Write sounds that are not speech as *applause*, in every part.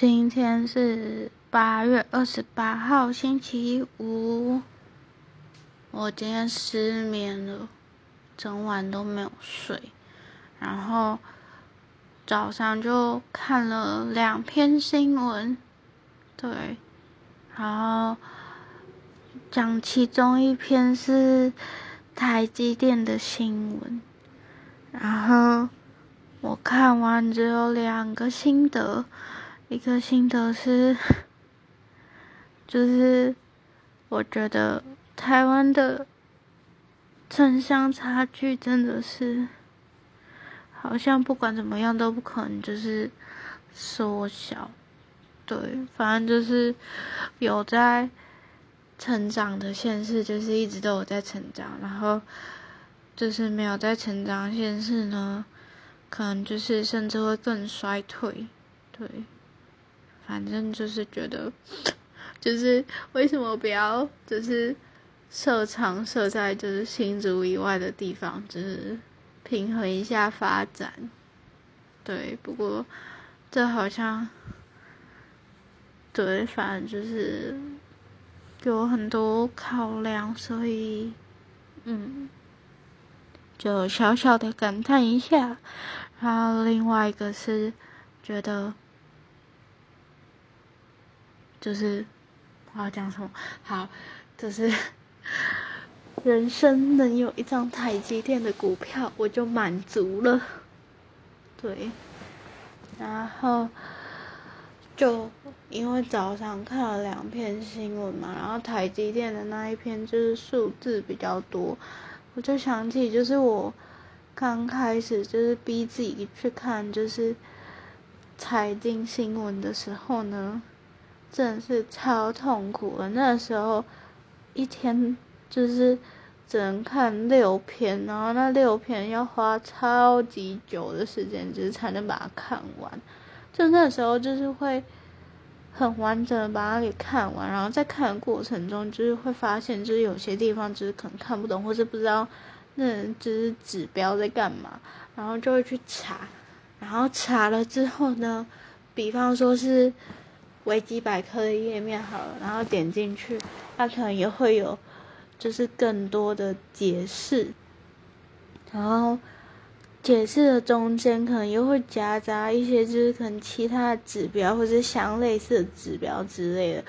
今天是八月二十八号，星期五。我今天失眠了，整晚都没有睡，然后早上就看了两篇新闻，对，然后讲其中一篇是台积电的新闻，然后我看完只有两个心得。一个心得是，*laughs* 就是我觉得台湾的城乡差距真的是，好像不管怎么样都不可能就是缩小，对，反正就是有在成长的现实，就是一直都有在成长，然后就是没有在成长现实呢，可能就是甚至会更衰退，对。反正就是觉得，*sniffs* 就是为什么不要就是设厂设在就是新竹以外的地方，就是平衡一下发展。对，不过这好像对，反正就是有很多考量，所以嗯，就小小的感叹一下。然后另外一个是觉得。就是我要讲什么？好，就是 *laughs* 人生能有一张台积电的股票，我就满足了。对，然后就因为早上看了两篇新闻嘛，然后台积电的那一篇就是数字比较多，我就想起就是我刚开始就是逼自己去看就是财经新闻的时候呢。真的是超痛苦的。那时候一天就是只能看六篇，然后那六篇要花超级久的时间，就是才能把它看完。就那时候就是会很完整的把它给看完，然后在看的过程中，就是会发现就是有些地方就是可能看不懂，或是不知道那就是指标在干嘛，然后就会去查，然后查了之后呢，比方说是。维基百科的页面好了，然后点进去，它可能也会有，就是更多的解释，然后解释的中间可能又会夹杂一些，就是可能其他的指标或者相类似的指标之类的，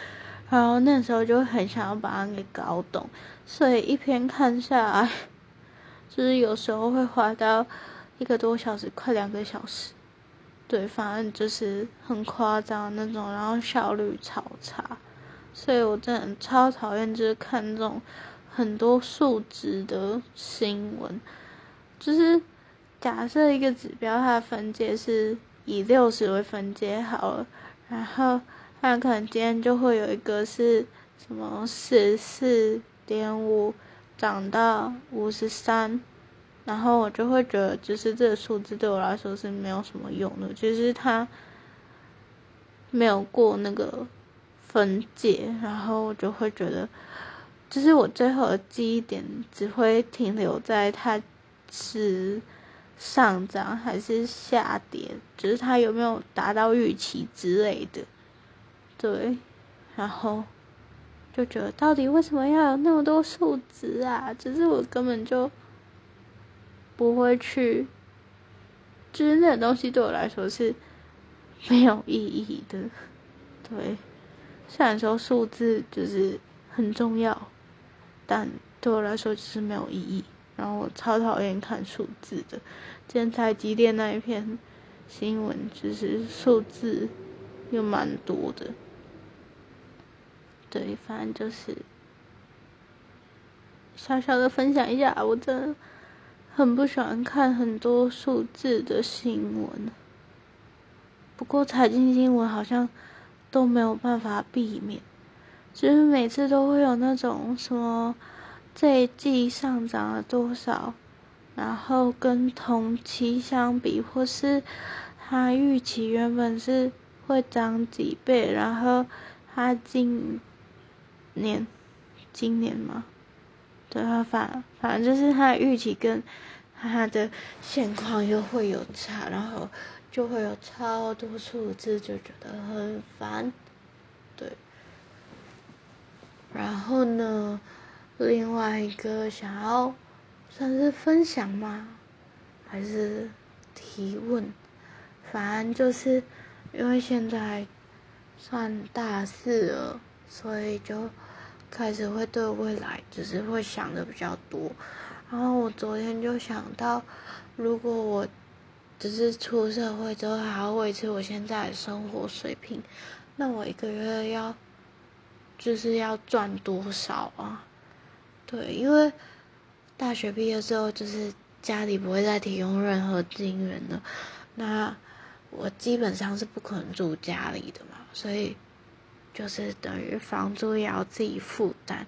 然后那时候就很想要把它给搞懂，所以一篇看下来，*laughs* 就是有时候会花到一个多小时，快两个小时。对，反正就是很夸张那种，然后效率超差，所以我真的超讨厌就是看这种很多数值的新闻。就是假设一个指标它的分界是以六十为分界好了，然后它可能今天就会有一个是什么十四点五涨到五十三。然后我就会觉得，就是这个数字对我来说是没有什么用的，就是它没有过那个分界，然后我就会觉得，就是我最后的记忆点只会停留在它是上涨还是下跌，就是它有没有达到预期之类的，对，然后就觉得到底为什么要有那么多数值啊？只是我根本就。不会去，就是那东西对我来说是没有意义的，*laughs* 对。虽然说数字就是很重要，但对我来说就是没有意义。然后我超讨厌看数字的。今天台积电那一篇新闻，就是数字又蛮多的。对，反正就是小小的分享一下，我真的。很不喜欢看很多数字的新闻，不过财经新闻好像都没有办法避免，就是每次都会有那种什么这一季上涨了多少，然后跟同期相比，或是它预期原本是会涨几倍，然后它今年今年吗？对啊，反反正就是他的预期跟他的现况又会有差，然后就会有超多数字，就觉得很烦。对。然后呢，另外一个想要算是分享吗？还是提问？反正就是因为现在算大四了，所以就开始会对未来只是会想的比较多。然后我昨天就想到，如果我只是出社会之后还要维持我现在的生活水平，那我一个月要就是要赚多少啊？对，因为大学毕业之后就是家里不会再提供任何资源了，那。我基本上是不可能住家里的嘛，所以就是等于房租也要自己负担。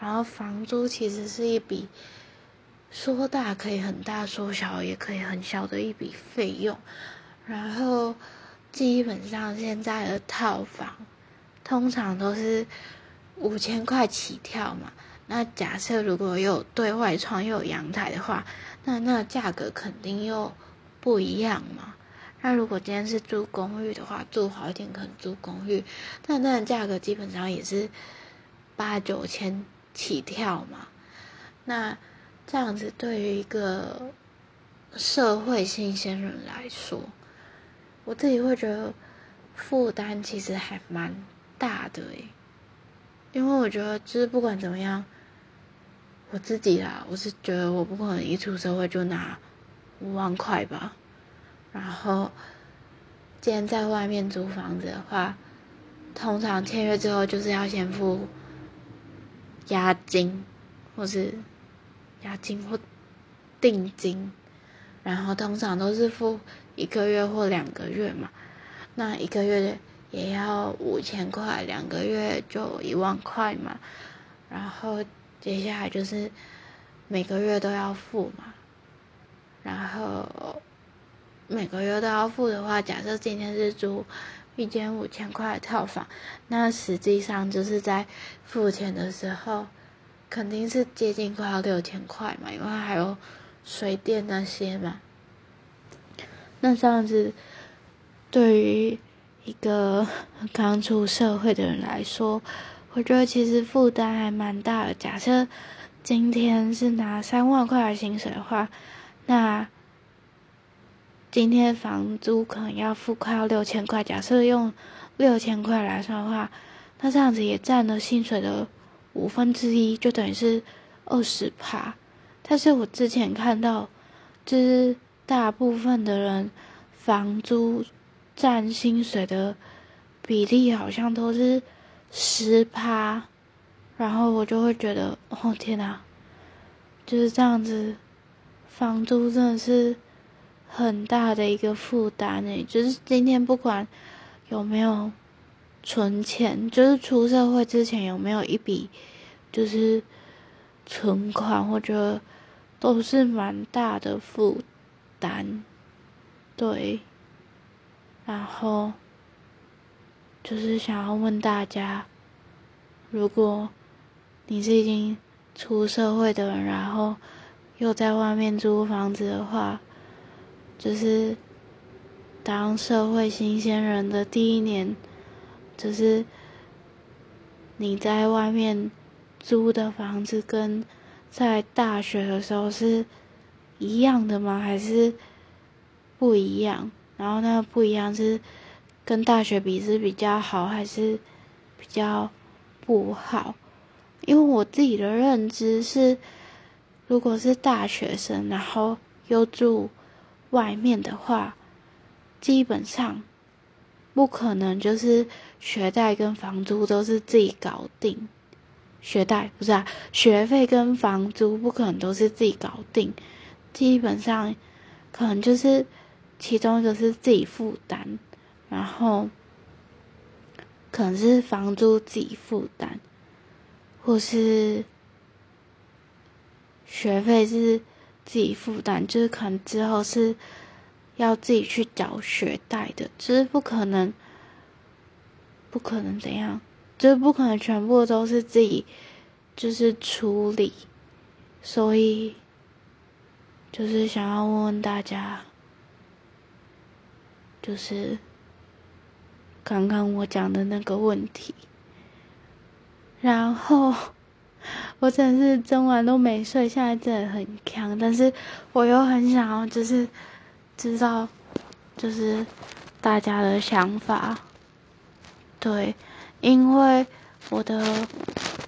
然后房租其实是一笔说大可以很大，说小也可以很小的一笔费用。然后基本上现在的套房通常都是五千块起跳嘛。那假设如果有对外窗又有阳台的话，那那价格肯定又不一样嘛。那如果今天是住公寓的话，住好一点可能住公寓，但那价格基本上也是八九千起跳嘛。那这样子对于一个社会新鲜人来说，我自己会觉得负担其实还蛮大的诶，因为我觉得就是不管怎么样，我自己啦，我是觉得我不可能一出社会就拿五万块吧。然后，既然在外面租房子的话，通常签约之后就是要先付押金，或是押金或定金，然后通常都是付一个月或两个月嘛。那一个月也要五千块，两个月就一万块嘛。然后接下来就是每个月都要付嘛，然后。每个月都要付的话，假设今天是租一间五千块的套房，那实际上就是在付钱的时候，肯定是接近快要六千块嘛，因为还有水电那些嘛。那这样子，对于一个刚出社会的人来说，我觉得其实负担还蛮大的。假设今天是拿三万块的薪水的话，那。今天房租可能要付快要六千块，假设用六千块来算的话，那这样子也占了薪水的五分之一，就等于是二十趴。但是我之前看到，就是大部分的人房租占薪水的比例好像都是十趴，然后我就会觉得，哦天哪，就是这样子，房租真的是。很大的一个负担诶，就是今天不管有没有存钱，就是出社会之前有没有一笔就是存款，或者都是蛮大的负担，对。然后就是想要问大家，如果你是已经出社会的人，然后又在外面租房子的话。就是当社会新鲜人的第一年，就是你在外面租的房子跟在大学的时候是一样的吗？还是不一样？然后那个不一样是跟大学比是比较好还是比较不好？因为我自己的认知是，如果是大学生，然后又住。外面的话，基本上不可能，就是学贷跟房租都是自己搞定。学贷不是啊，学费跟房租不可能都是自己搞定。基本上可能就是其中一个是自己负担，然后可能是房租自己负担，或是学费是。自己负担，就是可能之后是要自己去缴学贷的，就是不可能，不可能怎样，就是不可能全部都是自己就是处理，所以就是想要问问大家，就是刚刚我讲的那个问题。然后 *laughs* 我真的是整晚都没睡，现在真的很强，但是我又很想要，就是知道，就是大家的想法。对，因为我的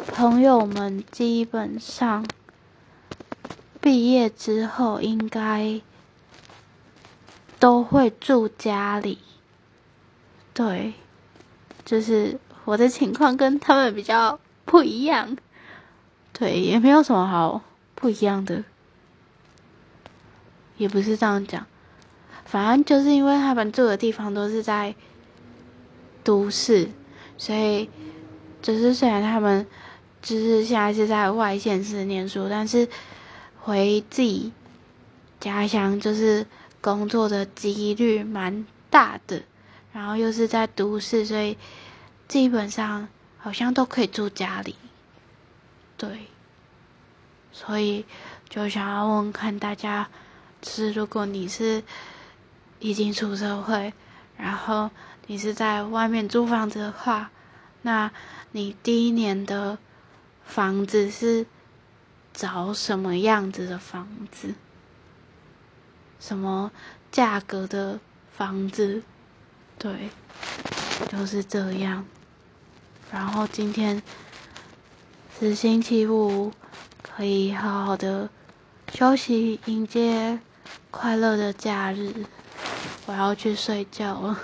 朋友们基本上毕业之后应该都会住家里。对，就是我的情况跟他们比较不一样。对，也没有什么好不一样的，也不是这样讲，反正就是因为他们住的地方都是在。都市，所以就是虽然他们就是现在是在外县市念书，但是回自己家乡就是工作的几率蛮大的。然后又是在都市，所以基本上好像都可以住家里。对，所以就想要问看大家，是如果你是已经出社会，然后。你是在外面租房子的话，那你第一年的房子是找什么样子的房子？什么价格的房子？对，就是这样。然后今天是星期五，可以好好的休息，迎接快乐的假日。我要去睡觉了。